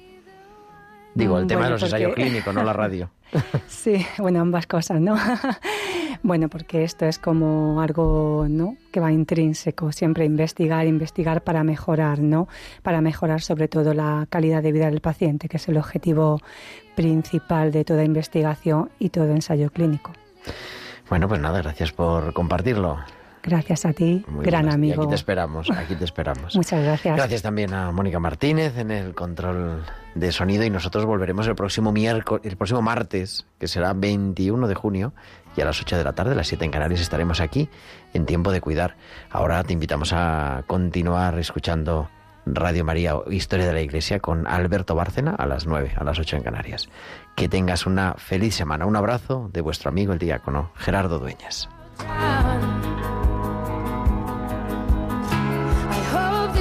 Digo, el mm, tema de los ensayos clínicos, no la radio. sí, bueno, ambas cosas, ¿no? Bueno, porque esto es como algo, ¿no? Que va intrínseco, siempre investigar, investigar para mejorar, ¿no? Para mejorar sobre todo la calidad de vida del paciente, que es el objetivo principal de toda investigación y todo ensayo clínico. Bueno, pues nada, gracias por compartirlo. Gracias a ti, gran amigo. aquí te esperamos, aquí te esperamos. Muchas gracias. Gracias también a Mónica Martínez en el control de sonido y nosotros volveremos el próximo miércoles, el próximo martes, que será 21 de junio, y a las 8 de la tarde, a las 7 en Canarias, estaremos aquí en tiempo de cuidar. Ahora te invitamos a continuar escuchando Radio María, Historia de la Iglesia, con Alberto Bárcena a las 9, a las 8 en Canarias. Que tengas una feliz semana. Un abrazo de vuestro amigo el diácono Gerardo Dueñas.